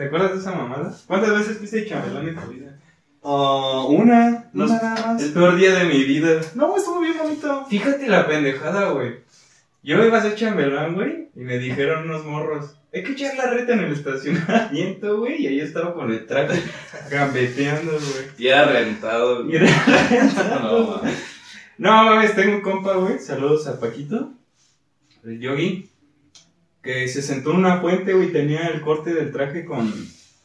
¿Te acuerdas de esa mamada? ¿Cuántas veces fuiste chambelán en tu vida? Oh, una, Los- una nada más. El peor día de mi vida. No, estuvo bien bonito. Fíjate la pendejada, güey. Yo iba a ser chambelán, güey, y me dijeron unos morros, hay que echar la reta en el estacionamiento, güey, y ahí estaba con el traje gambeteando, güey. Y era rentado. Y era- No, mames. No mames, tengo un compa, güey. Saludos a Paquito, el yogi, que se sentó en una fuente, güey, tenía el corte del traje con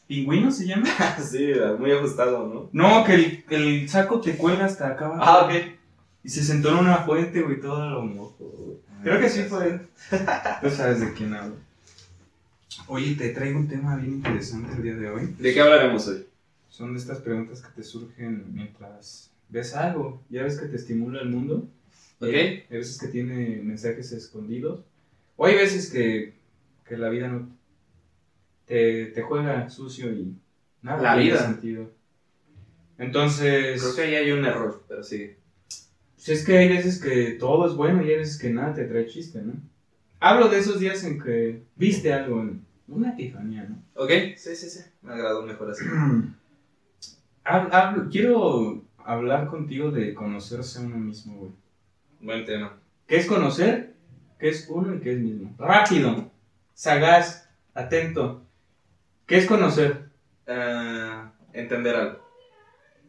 pingüino, ¿se llama? Sí, muy ajustado, ¿no? No, que el, el saco te cuelga hasta acá abajo. Ah, ok. Y se sentó en una fuente, güey, todo lo mojo, güey. Creo que sí fue él. Tú sabes de quién hablo. Oye, te traigo un tema bien interesante el día de hoy. ¿De qué hablaremos hoy? Son de estas preguntas que te surgen mientras ves algo. Ya ves que te estimula el mundo. Ok. Eh, Hay veces que tiene mensajes escondidos. O hay veces que, que la vida no te, te juega sucio y nada La vida. sentido. Entonces, Creo que ahí hay un error, pero sí. pues es que hay veces que todo es bueno y hay veces que nada te trae chiste, ¿no? Hablo de esos días en que viste algo, en una epifanía, ¿no? Ok, sí, sí, sí. Me agradó mejor así. Hab- hablo- quiero hablar contigo de conocerse a uno mismo, güey. Buen tema. ¿Qué es conocer? ¿Qué es uno y qué es mismo? Rápido, sagaz, atento. ¿Qué es conocer? Ah, entender algo.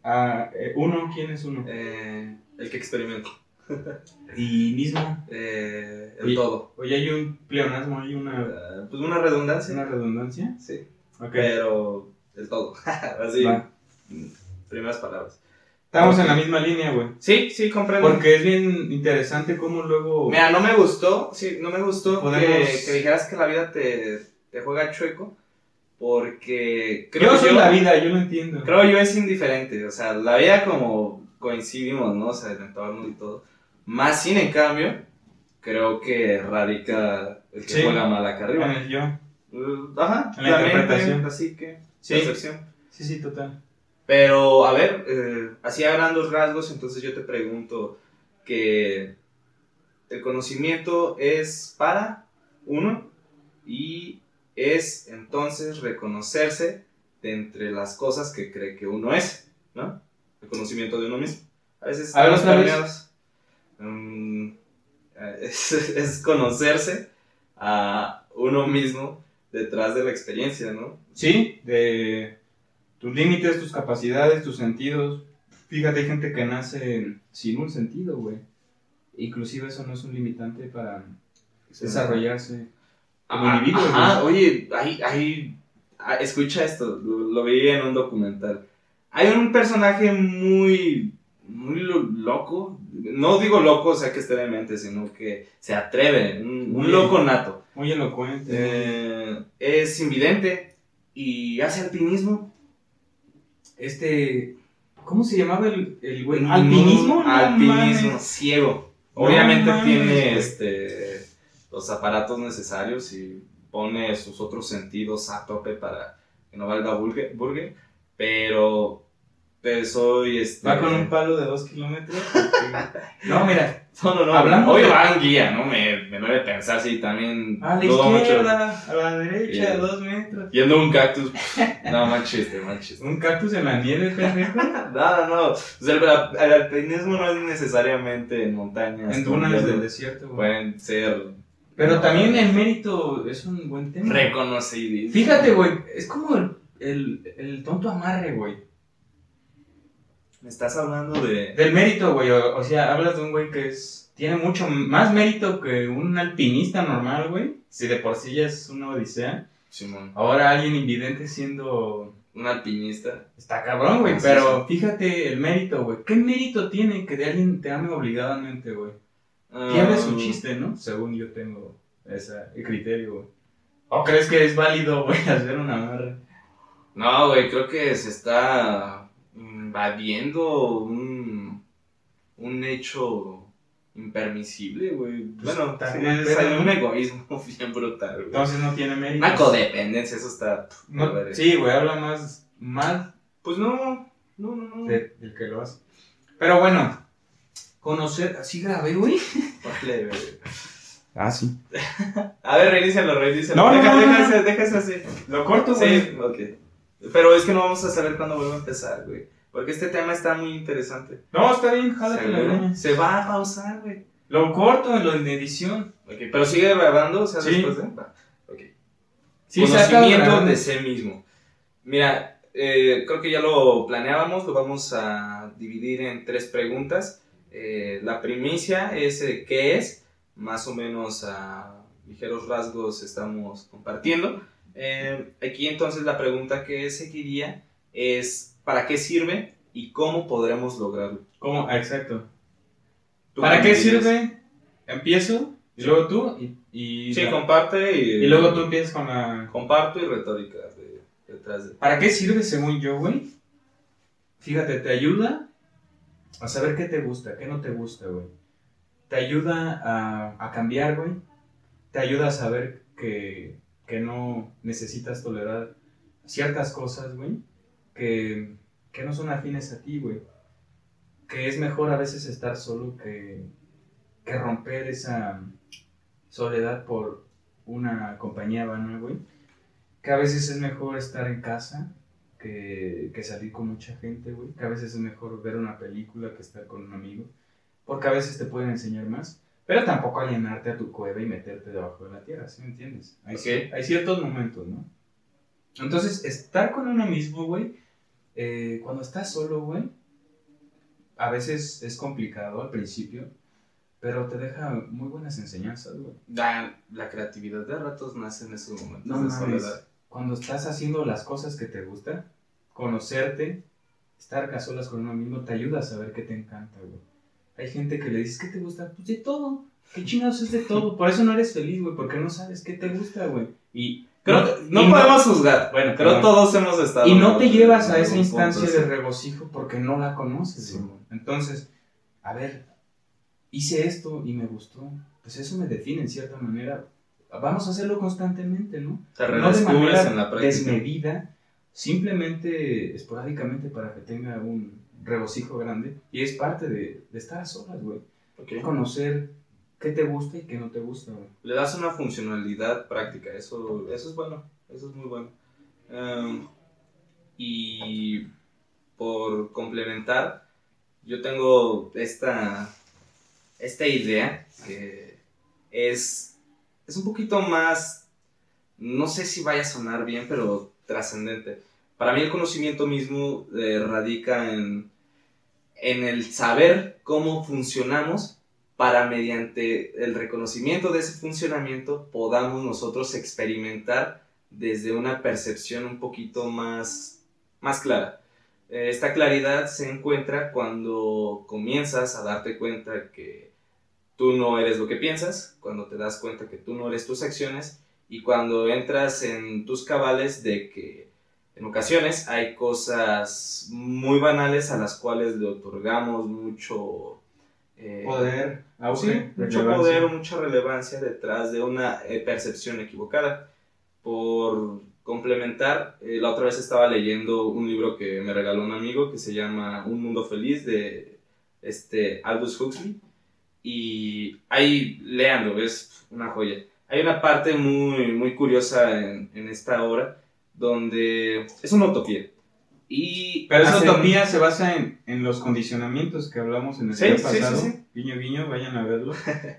Ah, eh, uno, ¿quién es uno? Eh, el que experimenta. Y mismo. Eh, el Oye. todo. Oye, hay un pleonasmo, hay una, pues una redundancia. una redundancia. Sí. Ok. Pero el todo. así. Va. Primeras palabras. Estamos en la misma línea, güey. Sí, sí, comprendo. Porque es bien interesante cómo luego... Mira, no me gustó, sí, no me gustó Podemos- que, que dijeras que la vida te, te juega chueco, porque creo yo soy la vida, yo lo entiendo. creo yo es indiferente, o sea, la vida como coincidimos, ¿no? O sea, el entorno y todo. Más sin en cambio, creo que radica el que Sí. juega mal acá En arriba. el yo. Ajá, En la la mente, interpretación. así que, Sí. percepción. Sí, sí, total. Pero, a ver, eh, así a grandes rasgos, entonces yo te pregunto que el conocimiento es para uno y es entonces reconocerse de entre las cosas que cree que uno es, ¿no? El conocimiento de uno mismo. A veces A estamos. Mm, es, es conocerse a uno mismo detrás de la experiencia, ¿no? Sí, de tus límites, tus capacidades, tus sentidos. Fíjate, hay gente que nace sin un sentido, güey. Inclusive eso no es un limitante para desarrollarse como Ah, individuo. Ajá, güey. oye, hay, hay, ah, escucha esto, lo, lo vi en un documental. Hay un personaje muy, muy lo- loco, no digo loco, o sea que esté demente, sino que se atreve, un, un Muy- loco nato. Muy elocuente. Eh, es invidente y hace alpinismo. Este. ¿Cómo se llamaba el, el güey? No, ¿Alpinismo? No alpinismo, mames. ciego. Obviamente tiene este, los aparatos necesarios y pone sus otros sentidos a tope para que no valga burger, burger pero, pero soy este... Va con un palo de dos kilómetros. no, mira. No, no, no. Hablando Hoy de- va en guía, ¿no? Me, me debe pensar si también... A la mucho. izquierda, a la derecha, Bien. dos metros. Viendo un cactus. No, mal chiste, mal chiste. Un cactus en la nieve, pendejo. No, no, no. O sea, el, el alpinismo no es necesariamente en montañas. en dunas del desierto, güey. Pueden ser Pero también el mérito es un buen tema. reconocidos. Fíjate, güey, es como el, el, el tonto amarre, güey. Me estás hablando de. Del mérito, güey. O, o sea, hablas de un güey que es tiene mucho más mérito que un alpinista normal, güey. Si de por sí ya es una odisea. Simón. Ahora alguien invidente siendo... Un alpinista. Está cabrón, güey. Sí, pero fíjate el mérito, güey. ¿Qué mérito tiene que de alguien te ame obligadamente, güey? Pierde su Um, chiste, ¿no? Según yo tengo ese criterio, güey. ¿O crees que es válido, güey, hacer una amarre? No, güey, creo que se está invadiendo un, un hecho impermisible, güey. Pues, bueno, sí, mal es un egoísmo bien brutal, güey. Entonces no tiene mérito. Una codependencia, eso está. No, ver. sí, güey, habla más, más Pues no, no, no, no. de- del que lo hace. Pero bueno, conocer, así grabé, güey. Vale. Ah, sí. A ver, reinícialo, reinícialo. No, no, deja, no, deja no. ese así. Lo corto, güey. Sí, ok. Pero es que no vamos a saber cuándo vuelva a empezar, güey. Porque este tema está muy interesante. No, está bien, jálate. Se va a pausar, güey. Lo corto en lo de edición. Ok, pero sigue grabando, o sea, Sí. después de. Ok. Sí, Conocimiento de sí mismo. Mira, eh, creo que ya lo planeábamos, lo vamos a dividir en tres preguntas. Eh, la primicia es eh, qué es, más o menos a ligeros rasgos estamos compartiendo. Eh, aquí entonces la pregunta que seguiría es ¿para qué sirve y cómo podremos lograrlo? ¿Cómo? Ah, exacto. ¿Tú ¿Para qué sirve? Empiezo, y luego tú, y, y, Sí, la- comparte y, y luego tú empiezas con la... Comparto y retórica de- detrás de... ¿Para qué sirve según yo, güey? Fíjate, te ayuda a saber qué te gusta, qué no te gusta, güey. Te ayuda a, a cambiar, güey. Te ayuda a saber que, que no necesitas tolerar ciertas cosas, güey, que, que no son afines a ti, güey. Que es mejor a veces estar solo que, que romper esa soledad por una compañía vana, güey. Que a veces es mejor estar en casa que, que salir con mucha gente, güey. Que a veces es mejor ver una película que estar con un amigo. Porque a veces te pueden enseñar más. Pero tampoco alienarte a tu cueva y meterte debajo de la tierra, ¿sí me entiendes? Hay, Ok. cier- hay ciertos momentos, ¿no? Entonces, estar con uno mismo, güey, eh, cuando estás solo, güey, a veces es complicado al principio, pero te deja muy buenas enseñanzas, güey. La, la creatividad de ratos nace en esos momentos No de soledad. Cuando estás haciendo las cosas que te gustan, conocerte, estar a solas con uno mismo, te ayuda a saber qué te encanta, güey. Hay gente que le dices, ¿qué te gusta? Pues de todo. ¿Qué chingados es de todo? Por eso no eres feliz, güey, porque no sabes qué te gusta, güey. Y Creo no- podemos juzgar. Bueno, Creo todos hemos estado. Y no te llevas a esa instancia de regocijo porque no la conoces. Sí. Entonces, a ver, hice esto y me gustó. Pues eso me define en cierta manera. Vamos a hacerlo constantemente, ¿no? Te no de redescubres manera en la práctica. desmedida, simplemente esporádicamente para que tenga un regocijo grande. Y es parte de, de estar a solas, güey. Conocer qué te gusta y qué no te gusta. Le das una funcionalidad práctica. Eso, eso es bueno. Eso es muy bueno. Em, y por complementar, yo tengo esta, esta idea que es, es un poquito más, no sé si vaya a sonar bien, pero trascendente. Para mí el conocimiento mismo eh, radica en, en el saber cómo funcionamos para mediante el reconocimiento de ese funcionamiento podamos nosotros experimentar desde una percepción un poquito más, más clara. Eh, Esta claridad se encuentra cuando comienzas a darte cuenta que tú no eres lo que piensas, cuando te das cuenta que tú no eres tus acciones y cuando entras en tus cabales de que en ocasiones hay cosas muy banales a las cuales le otorgamos mucho eh, Poder, Sí, mucho poder o mucha relevancia detrás de una eh, percepción equivocada. Por complementar, eh, la otra vez estaba leyendo un libro que me regaló un amigo que se llama Un Mundo Feliz de este Aldous Huxley. Y ahí, léanlo, es una joya. Hay una parte muy, muy curiosa en, en esta obra donde es una utopía. Y Pero esa hacen- utopía se basa en, en los condicionamientos que hablamos en el Sí, pasado. sí, sí. Guiño, guiño, vayan a verlo.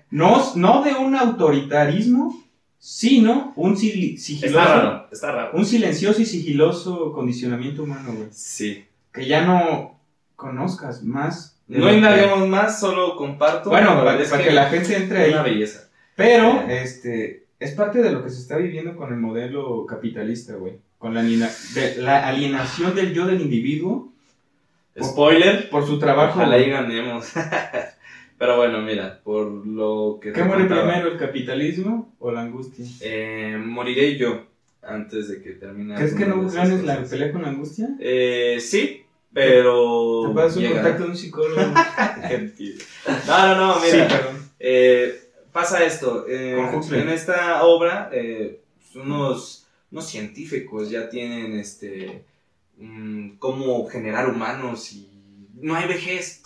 No, no de un autoritarismo, sino un sil- sigiloso, Está raro, está raro. un silencioso y sigiloso condicionamiento humano, güey. Sí. Que ya no conozcas más. No indaguemos más, solo comparto. Bueno, para, es para que la gente entre es una ahí. belleza. Pero, Eh. este, es parte de lo que se está viviendo con el modelo capitalista, güey. Con la, de- la alienación del yo del individuo Spoiler, por su trabajo. ojalá y ganemos. pero bueno, mira, por lo que ¿Qué muere contaba, primero, el capitalismo o la angustia? eh, moriré yo antes de que termine. ¿Crees que no ganes la pelea con la angustia? Eh, sí, pero. Te pasas un llegará. contacto de un psicólogo. No, no, no, sí, mira. perdón. Eh, pasa esto. eh, en esta obra, eh, unos, unos científicos ya tienen este mm, cómo generar humanos y no hay vejez.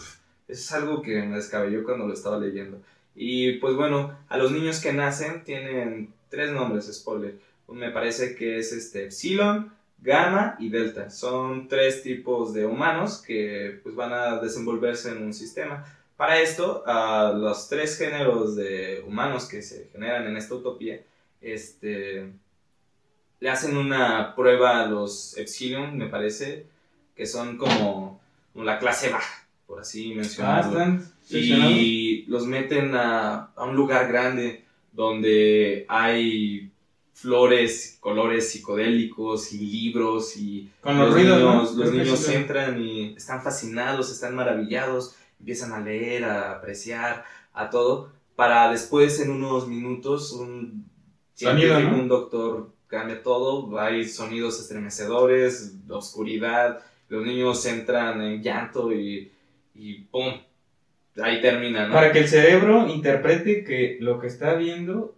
Eso es algo que me descabelló cuando lo estaba leyendo. Y pues bueno, a los niños que nacen tienen tres nombres, spoiler. Me parece que es este Epsilon, Gamma y Delta. Son tres tipos de humanos que pues, van a desenvolverse en un sistema. Para esto, a los tres géneros de humanos que se generan en esta utopía, este, le hacen una prueba a los Epsilon, me parece, que son como, la clase baja, por así mencionarlo. Ah, y los meten a, a un lugar grande donde hay flores, colores psicodélicos y libros y Con los, ruidos, niños, los niños entran y están fascinados, están maravillados, empiezan a leer, a apreciar, a todo, para después en unos minutos un Sonido, ¿no? un doctor cambia todo, hay sonidos estremecedores, oscuridad, los niños entran en llanto y, y ¡pum! Ahí termina, ¿no? Para que el cerebro interprete que lo que está viendo,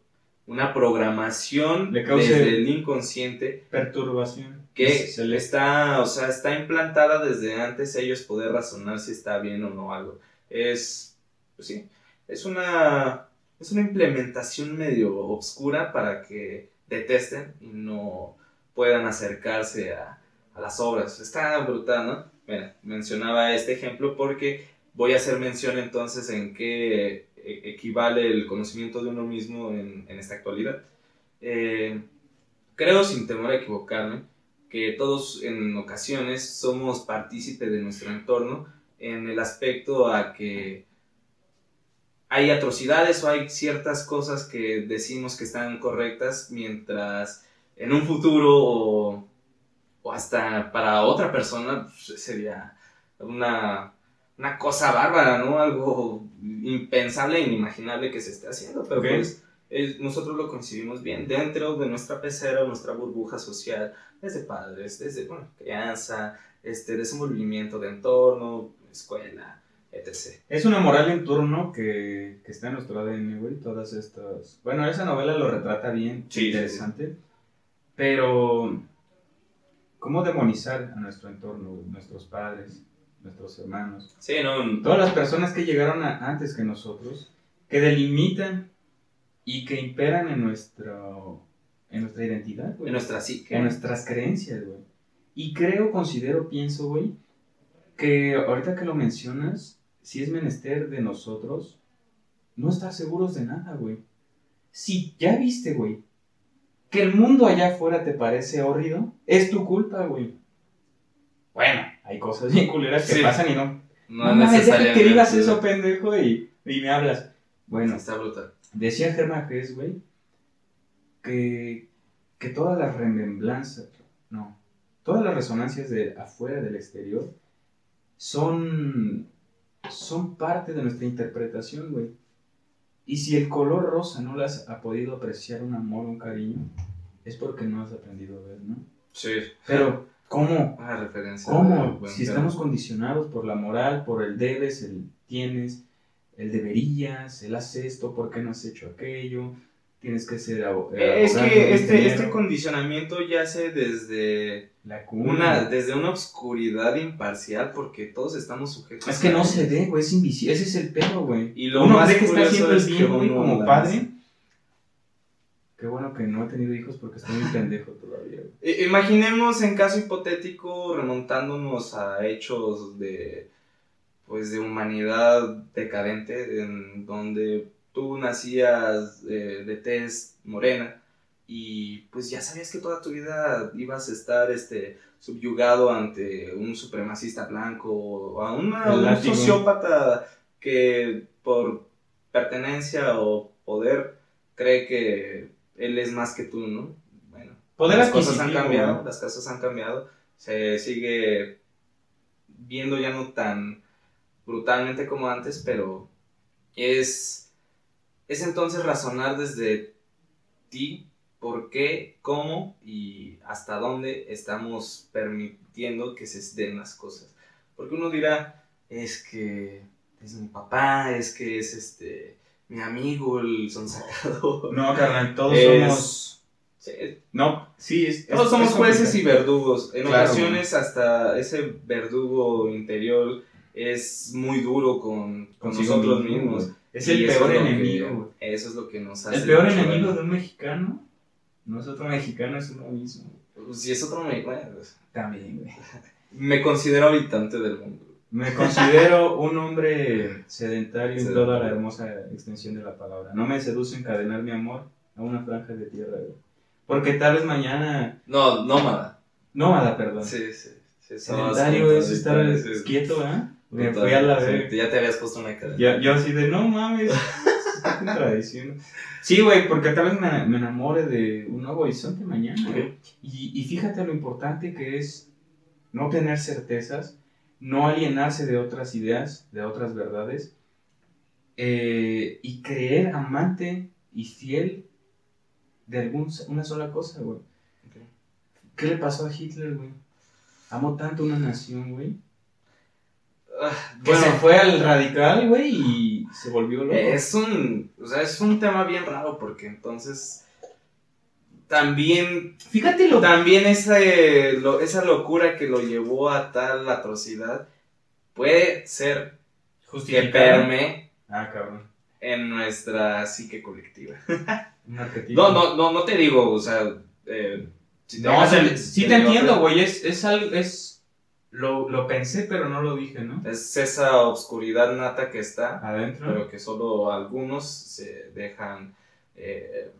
Una programación Le cause- desde el inconsciente perturbación. que Se le- está, o sea, está implantada desde antes ellos poder razonar si está bien o no algo. Es, pues sí, es una, es una implementación medio obscura para que detesten y no puedan acercarse a, a las obras. Está brutal, ¿no? Mira, mencionaba este ejemplo porque voy a hacer mención entonces en qué e- equivale el conocimiento de uno mismo en, en esta actualidad. Eh, creo, sin temor a equivocarme, que todos en ocasiones somos partícipe de nuestro entorno en el aspecto a que hay atrocidades o hay ciertas cosas que decimos que están correctas mientras en un futuro o, o hasta para otra persona pues, sería una, una cosa bárbara, ¿no? Algo impensable e inimaginable que se esté haciendo, pero pues es- nosotros lo concibimos bien dentro de nuestra pecera, nuestra burbuja social, desde padres, desde bueno, crianza, este, desenvolvimiento de entorno, escuela, etc. Es una moral en turno que, que está en nuestro ADN, güey. Todas estas. Bueno, esa novela lo retrata bien, Sí, interesante. Pero. ¿Cómo demonizar a nuestro entorno, nuestros padres, nuestros hermanos? Sí, no, Todas las personas que llegaron a- antes que nosotros, que delimitan y que imperan en, nuestro, en nuestra identidad, güey. en nuestra psique. en nuestras creencias, güey. Y creo, considero, pienso, güey, que ahorita que lo mencionas, si es menester de nosotros, no estar seguros de nada, güey. Si ya viste, güey, que el mundo allá afuera te parece horrido, es tu culpa, güey. Bueno, hay cosas bien culeras que Sí. pasan y no. No, No, necesariamente. que digas eso, pendejo, y, y me hablas. Bueno, Está brutal. Decía Germán Hess, güey, que, que todas las remembranzas, no, todas las resonancias de afuera del exterior son, son parte de nuestra interpretación, güey. Y si el color rosa no las ha podido apreciar un amor, un cariño, es porque no has aprendido a ver, ¿no? Sí. Pero, ¿cómo? Una referencia. ¿Cómo? Si tema. estamos condicionados por la moral, por el debes, el tienes, el deberías, el haz esto, ¿por qué no has hecho aquello? Tienes que ser Es que este, este condicionamiento yace desde la cuna. una, desde una obscuridad imparcial porque todos estamos sujetos Es que a no se ve, güey, es invisible. Ese es el pedo, güey. Y lo Uno más cree que está el es bien, güey, como la padre. Qué bueno que no he tenido hijos porque estoy muy pendejo todavía, güey. Imaginemos en caso hipotético remontándonos a hechos de pues de humanidad decadente en donde tú nacías eh, de tez morena y pues ya sabías que toda tu vida ibas a estar este subyugado ante un supremacista blanco o a una- un sociópata que por pertenencia o poder cree que él es más que tú, ¿no? Bueno, Poder las cosas han cambiado, las cosas han cambiado, se sigue viendo ya no tan brutalmente como antes, pero es, es entonces razonar desde ti por qué, cómo y hasta dónde estamos permitiendo que se den las cosas. Porque uno dirá, es que es mi papá, es que es este mi amigo, el sonsacado. No, carnal, todos Es- somos... Sí, No, sí, es... todos es- somos es jueces y verdugos. En Claro, ocasiones hasta ese verdugo interior es muy duro con, nosotros mismo, mismos. Es el Y peor que- enemigo. Eso es lo que nos hace. El peor enemigo de un mexicano no es otro mexicano, es uno mismo. Pues, Si es otro me, bueno, pues, También, güey. me considero habitante del mundo. Me considero un hombre sedentario en toda la hermosa extensión de la palabra. No me seduce encadenar mi amor a una franja de tierra, güey. Porque tal vez mañana... No, nómada. Nómada, perdón. Sí, sí. sí Sedentario es estar quieto, ¿eh? Me fui a la vez. Ya te habías puesto una cadena. Yo, yo así de, no mames, contradiciendo. Sí, güey, porque tal vez me, me enamore de un nuevo horizonte mañana. Y, y fíjate lo importante que es no tener certezas, no alienarse de otras ideas, de otras verdades, eh, y creer amante y fiel de algún, una sola cosa, güey. ¿Qué le pasó a Hitler, güey? Amó tanto una nación, güey. Ah, Que bueno, se fue al radical, güey, y se volvió loco. es un, o sea, es un tema bien raro porque entonces también, Fíjate lo también ese, lo- esa locura que lo llevó a tal atrocidad puede ser que perme Ah, cabrón. en nuestra psique colectiva. No, no, no, no te digo, o sea, eh, si te No, dejas sí, el- sí el te entiendo, güey. Es, es algo, es. Lo, lo pensé, pero no lo dije, ¿no? Es esa obscuridad nata que está, Adentro. pero que solo algunos se dejan eh,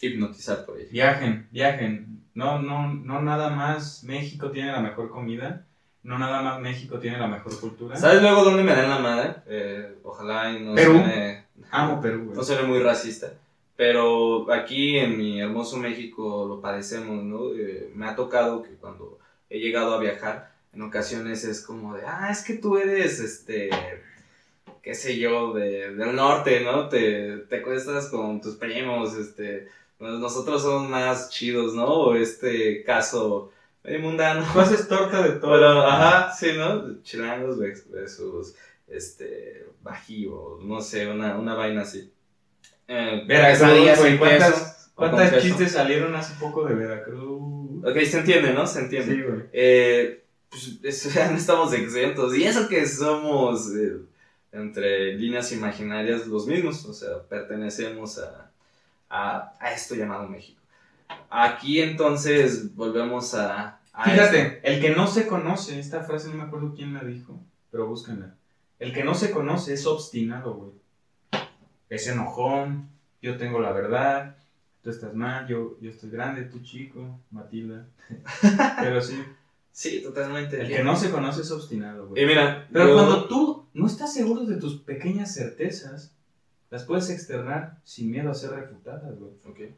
hipnotizar por ella. Viajen, viajen. No, no, no nada más México tiene la mejor comida. No nada más México tiene la mejor cultura. ¿Sabes luego dónde me dan la madre? Eh, ojalá y no Perú. suene, Amo Perú, güey. no suene muy racista. Pero aquí en mi hermoso México lo padecemos, ¿no? Eh, me ha tocado que cuando he llegado a viajar, en ocasiones es como de, ah, es que tú eres, este, qué sé yo, de, del norte, ¿no? Te, te cuestas con tus primos, este, pues nosotros somos más chidos, ¿no? O este caso medio mundano. Tú haces torta de todo. Pero, ajá, sí, ¿no? Chilangos vers- versus, este, bajío, no sé, una, una vaina así. Eh, Veracruz, güey, ¿cuántas- ¿Cuántas chistes salieron hace poco de Veracruz? Ok, se entiende, ¿no? Se entiende. Sí, güey. Eh, pues, no estamos exentos. Y eso que somos, eh, entre líneas imaginarias, los mismos. O sea, pertenecemos a, a, a esto llamado México. Aquí entonces volvemos a... a Fíjate, el que no se conoce, esta frase no me acuerdo quién la dijo, pero búsquenla. El que no se conoce es obstinado, güey. Es enojón, yo tengo la verdad, tú estás mal, yo, yo estoy grande, tú chico, Matilda. pero sí, Sí, totalmente. el que no se conoce es obstinado, Y güey. mira, Pero yo- cuando tú no estás seguro de tus pequeñas certezas, las puedes externar sin miedo a ser refutadas, güey. Ok.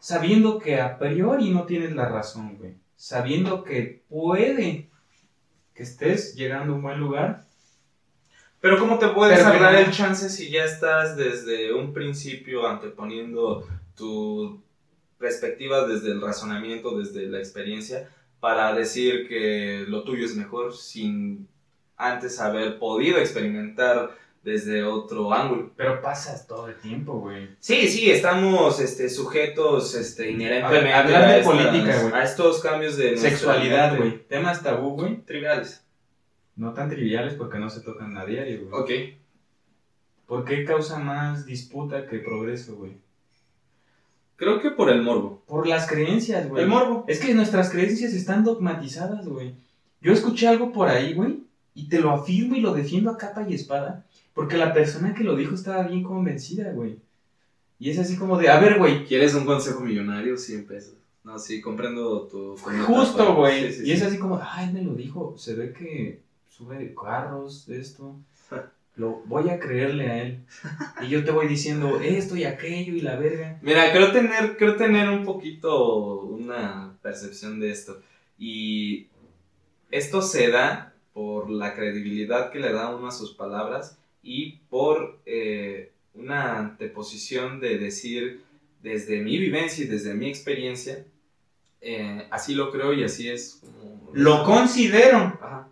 Sabiendo que a priori no tienes la razón, güey. Sabiendo que puede que estés llegando a un buen lugar. Pero ¿cómo te puedes no- el chance si ya estás desde un principio anteponiendo tu perspectiva desde el razonamiento, desde la experiencia, para decir que lo tuyo es mejor sin antes haber podido experimentar desde otro ángulo? Pero pasas todo el tiempo, güey. Sí, sí, estamos este, sujetos este, inherentemente A estas- política, a estos cambios de Sexualidad, güey. Temas tabú, güey. Triviales. No tan triviales porque no se tocan a diario, güey. Ok. ¿Por qué causa más disputa que progreso, güey? Creo que por el morbo. Por las creencias, güey. El morbo. Es que nuestras creencias están dogmatizadas, güey. Yo escuché algo por ahí, güey, y te lo afirmo y lo defiendo a capa y espada, porque la persona que lo dijo estaba bien convencida, güey. Y es así como de, a ver, güey, ¿Quieres un consejo millonario? 100 pesos. No, sí, comprendo tu... justo, güey. Sí, sí, y sí. es así como, ay, me lo dijo, se ve que sube carros, esto. Lo voy a creerle a él. Y yo te voy diciendo esto y aquello y la verga. Mira, creo tener, creo tener un poquito una percepción de esto. Y esto se da por la credibilidad que le da uno a sus palabras y por eh, una anteposición de decir desde mi vivencia y desde mi experiencia, eh, así lo creo y así es. como- Lo considero Ajá.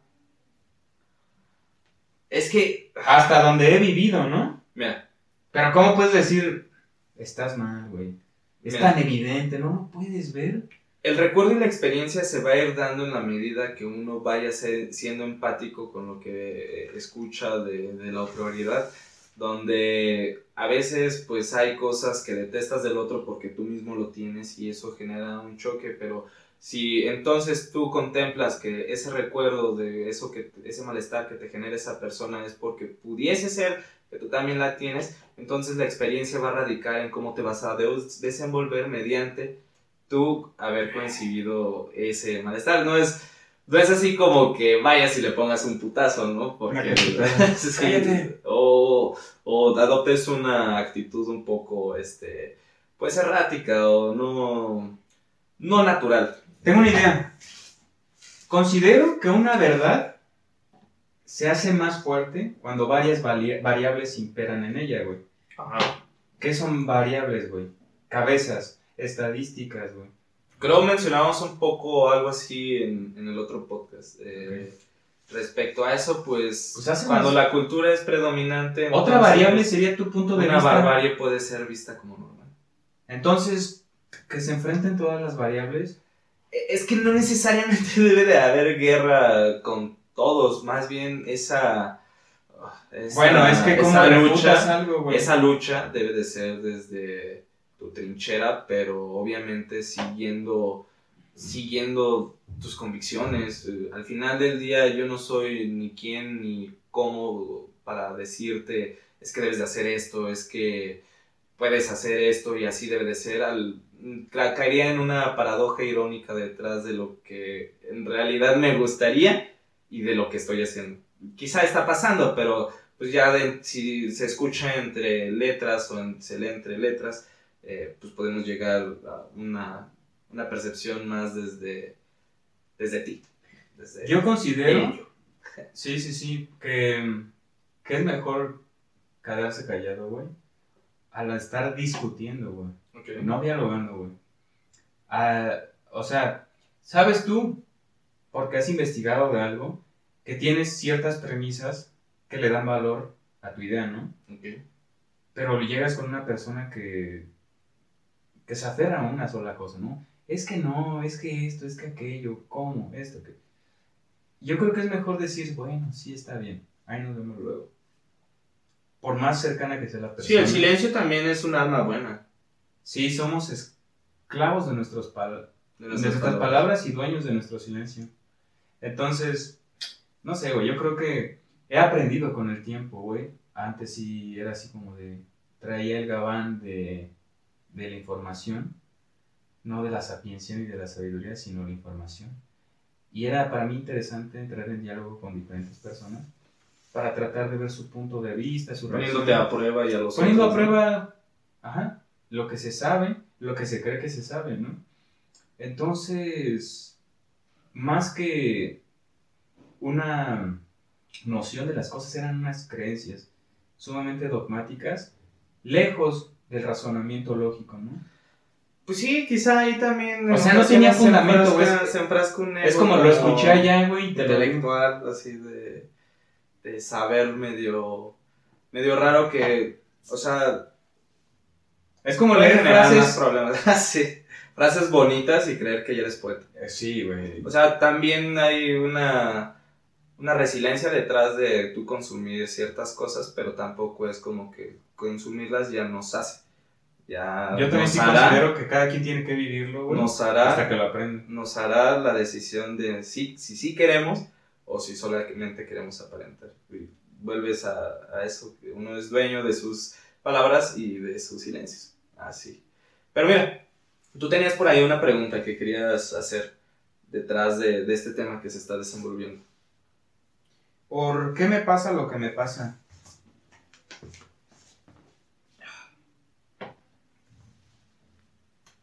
Es que, hasta donde he vivido, ¿no? mira, Pero ¿cómo puedes decir, estás mal, güey? Es Mira. tan evidente, ¿no lo puedes ver? El recuerdo y la experiencia se va a ir dando en la medida que uno vaya ser- siendo empático con lo que eh, escucha de, de la autoridad. donde a veces pues hay cosas que detestas del otro porque tú mismo lo tienes y eso genera un choque, pero si entonces tú contemplas que ese recuerdo de eso que ese malestar que te genera esa persona es porque pudiese ser que tú también la tienes, entonces la experiencia va a radicar en cómo te vas a desenvolver mediante tú haber coincidido ese malestar. No es, no es así como que vayas y le pongas un putazo, ¿no? Porque, sí, o, o adoptes una actitud un poco, este, pues errática o no, no natural. Tengo una idea. Considero que una verdad se hace más fuerte cuando varias variables imperan en ella, güey. Ajá. ¿Qué son variables, güey? Cabezas, estadísticas, güey. Creo mencionamos un poco algo así en, el otro podcast. Eh, respecto a eso, pues, pues cuando la cultura es predominante... Otra variable sería tu punto de vista. Una barbarie puede ser vista como normal. Entonces, que se enfrenten todas las variables. Es que no necesariamente debe de haber guerra con todos, más bien esa... bueno, es que como lucha, algo, esa lucha debe de ser desde tu trinchera, pero obviamente siguiendo, siguiendo tus convicciones. Eh, al final del día yo no soy ni quién ni cómo para decirte es que debes de hacer esto, es que puedes hacer esto y así debe de ser. Al, caería en una paradoja irónica detrás de lo que en realidad me gustaría y de lo que estoy haciendo. Quizá está pasando, pero pues ya si se escucha entre letras o se lee entre letras, eh, pues podemos llegar a una, una, percepción más desde, desde ti. Yo considero, sí, sí, sí, que, que es mejor quedarse callado, güey, al estar discutiendo, güey. No dialogando, güey. Ah, o sea, ¿sabes tú, porque has investigado de algo, que tienes ciertas premisas que le dan valor a tu idea, ¿no? Pero llegas con una persona que que se aferra a una sola cosa, ¿no? Es que no, es que esto, es que aquello, ¿cómo? Esto, que... Yo creo que es mejor decir, bueno, sí está bien, ahí nos vemos luego. Por más cercana que sea la persona. Sí, el silencio también es un arma buena. Sí, somos esclavos de, nuestros de nuestras, palabras. y dueños de nuestro silencio. Entonces, no sé, güey, yo creo que he aprendido con el tiempo, güey. Antes sí era así como de, traía el gabán de de la información, no de la sapiencia ni de la sabiduría, sino la información. Y era para mí interesante entrar en diálogo con diferentes personas para tratar de ver su punto de vista, su Poniéndote a prueba y a los Poniendo a prueba, ajá, lo que se sabe, lo que se cree que se sabe, ¿no? Entonces, más que una noción de las cosas, eran unas creencias sumamente dogmáticas, lejos del razonamiento lógico, ¿no? Pues sí, quizá ahí también. O sea, no tenía fundamento, güey. Se enfrasca un Es como lo escuché allá, güey. Intelectual, así de. de saber medio. medio raro que. O sea. Es como leer frases. problemas. sí. Frases bonitas y creer que ya eres poeta. Eh, sí, güey. O sea, también hay una. una resiliencia detrás de tú consumir ciertas cosas, pero tampoco es como que consumirlas ya nos hace. Ya Yo también sí considero que cada quien tiene que vivirlo, güey. Nos hará, hasta que lo aprenda. Nos hará la decisión de si sí si, queremos o si solamente queremos aparentar. vuelves a, a, eso, que uno es dueño de sus palabras y de sus silencios. Así. Pero mira, tú tenías por ahí una pregunta que querías hacer detrás de, de este tema que se está desenvolviendo. ¿Por qué me pasa lo que me pasa?